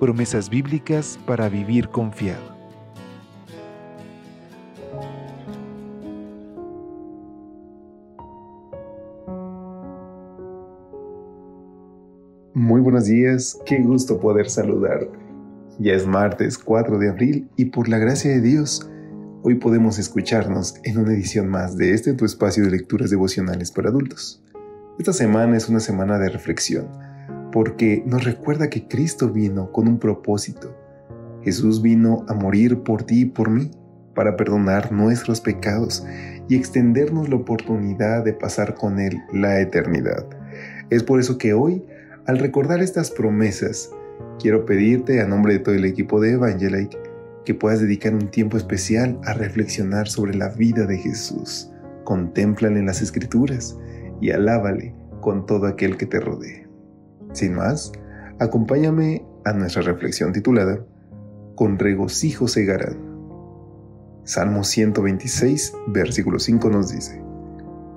Promesas bíblicas para vivir confiado. Muy buenos días, qué gusto poder saludarte. Ya es martes 4 de abril y por la gracia de Dios, hoy podemos escucharnos en una edición más de este tu espacio de lecturas devocionales para adultos. Esta semana es una semana de reflexión, porque nos recuerda que Cristo vino con un propósito. Jesús vino a morir por ti y por mí, para perdonar nuestros pecados y extendernos la oportunidad de pasar con Él la eternidad. Es por eso que hoy, al recordar estas promesas, quiero pedirte a nombre de todo el equipo de Evangelite que puedas dedicar un tiempo especial a reflexionar sobre la vida de Jesús. Contémplale en las escrituras y alábale con todo aquel que te rodee. Sin más, acompáñame a nuestra reflexión titulada Con regocijo segarán. Salmo 126, versículo 5 nos dice,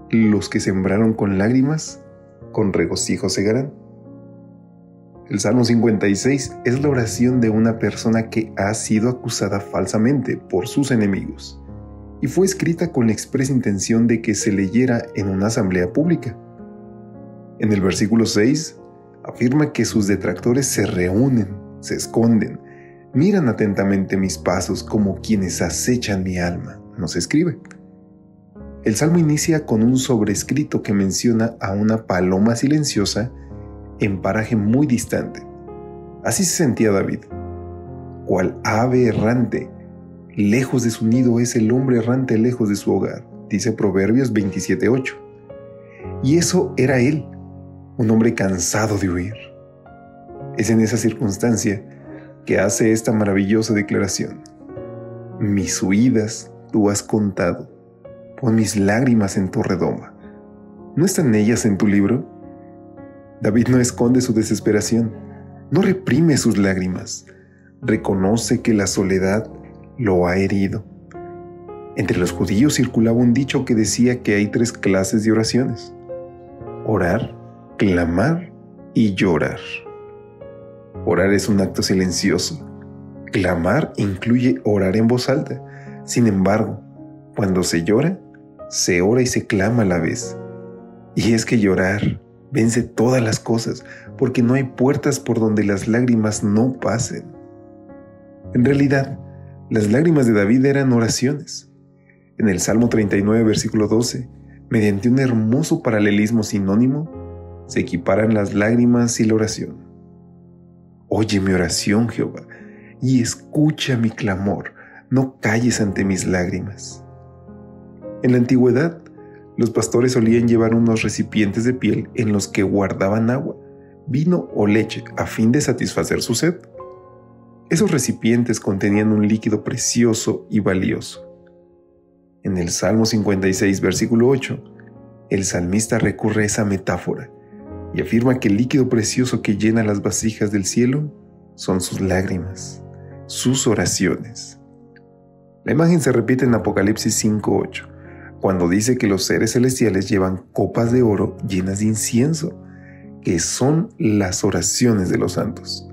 Los que sembraron con lágrimas, con regocijo segarán. El Salmo 56 es la oración de una persona que ha sido acusada falsamente por sus enemigos y fue escrita con la expresa intención de que se leyera en una asamblea pública. En el versículo 6 afirma que sus detractores se reúnen, se esconden, miran atentamente mis pasos como quienes acechan mi alma, nos escribe. El salmo inicia con un sobrescrito que menciona a una paloma silenciosa en paraje muy distante. Así se sentía David. Cual ave errante, lejos de su nido es el hombre errante lejos de su hogar, dice Proverbios 27.8. Y eso era él, un hombre cansado de huir. Es en esa circunstancia que hace esta maravillosa declaración. Mis huidas tú has contado, pon mis lágrimas en tu redoma. ¿No están ellas en tu libro? David no esconde su desesperación, no reprime sus lágrimas, reconoce que la soledad lo ha herido. Entre los judíos circulaba un dicho que decía que hay tres clases de oraciones. Orar, clamar y llorar. Orar es un acto silencioso. Clamar incluye orar en voz alta. Sin embargo, cuando se llora, se ora y se clama a la vez. Y es que llorar, Vence todas las cosas, porque no hay puertas por donde las lágrimas no pasen. En realidad, las lágrimas de David eran oraciones. En el Salmo 39, versículo 12, mediante un hermoso paralelismo sinónimo, se equiparan las lágrimas y la oración. Oye mi oración, Jehová, y escucha mi clamor, no calles ante mis lágrimas. En la antigüedad, los pastores solían llevar unos recipientes de piel en los que guardaban agua, vino o leche a fin de satisfacer su sed. Esos recipientes contenían un líquido precioso y valioso. En el Salmo 56, versículo 8, el salmista recurre a esa metáfora y afirma que el líquido precioso que llena las vasijas del cielo son sus lágrimas, sus oraciones. La imagen se repite en Apocalipsis 5.8 cuando dice que los seres celestiales llevan copas de oro llenas de incienso, que son las oraciones de los santos.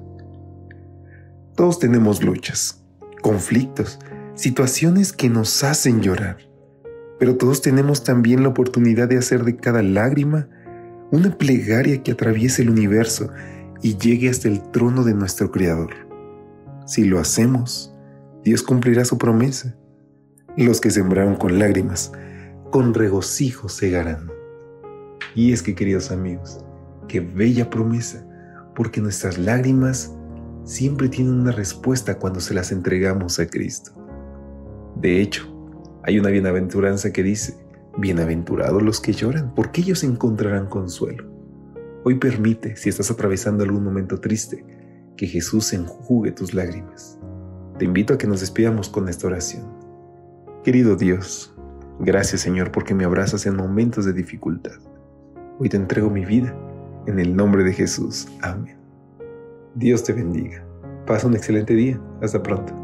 Todos tenemos luchas, conflictos, situaciones que nos hacen llorar, pero todos tenemos también la oportunidad de hacer de cada lágrima una plegaria que atraviese el universo y llegue hasta el trono de nuestro Creador. Si lo hacemos, Dios cumplirá su promesa. Los que sembraron con lágrimas con regocijo segarán. Y es que, queridos amigos, qué bella promesa, porque nuestras lágrimas siempre tienen una respuesta cuando se las entregamos a Cristo. De hecho, hay una bienaventuranza que dice, bienaventurados los que lloran, porque ellos encontrarán consuelo. Hoy permite, si estás atravesando algún momento triste, que Jesús enjugue tus lágrimas. Te invito a que nos despidamos con esta oración. Querido Dios, gracias Señor porque me abrazas en momentos de dificultad. Hoy te entrego mi vida en el nombre de Jesús. Amén. Dios te bendiga. Pasa un excelente día. Hasta pronto.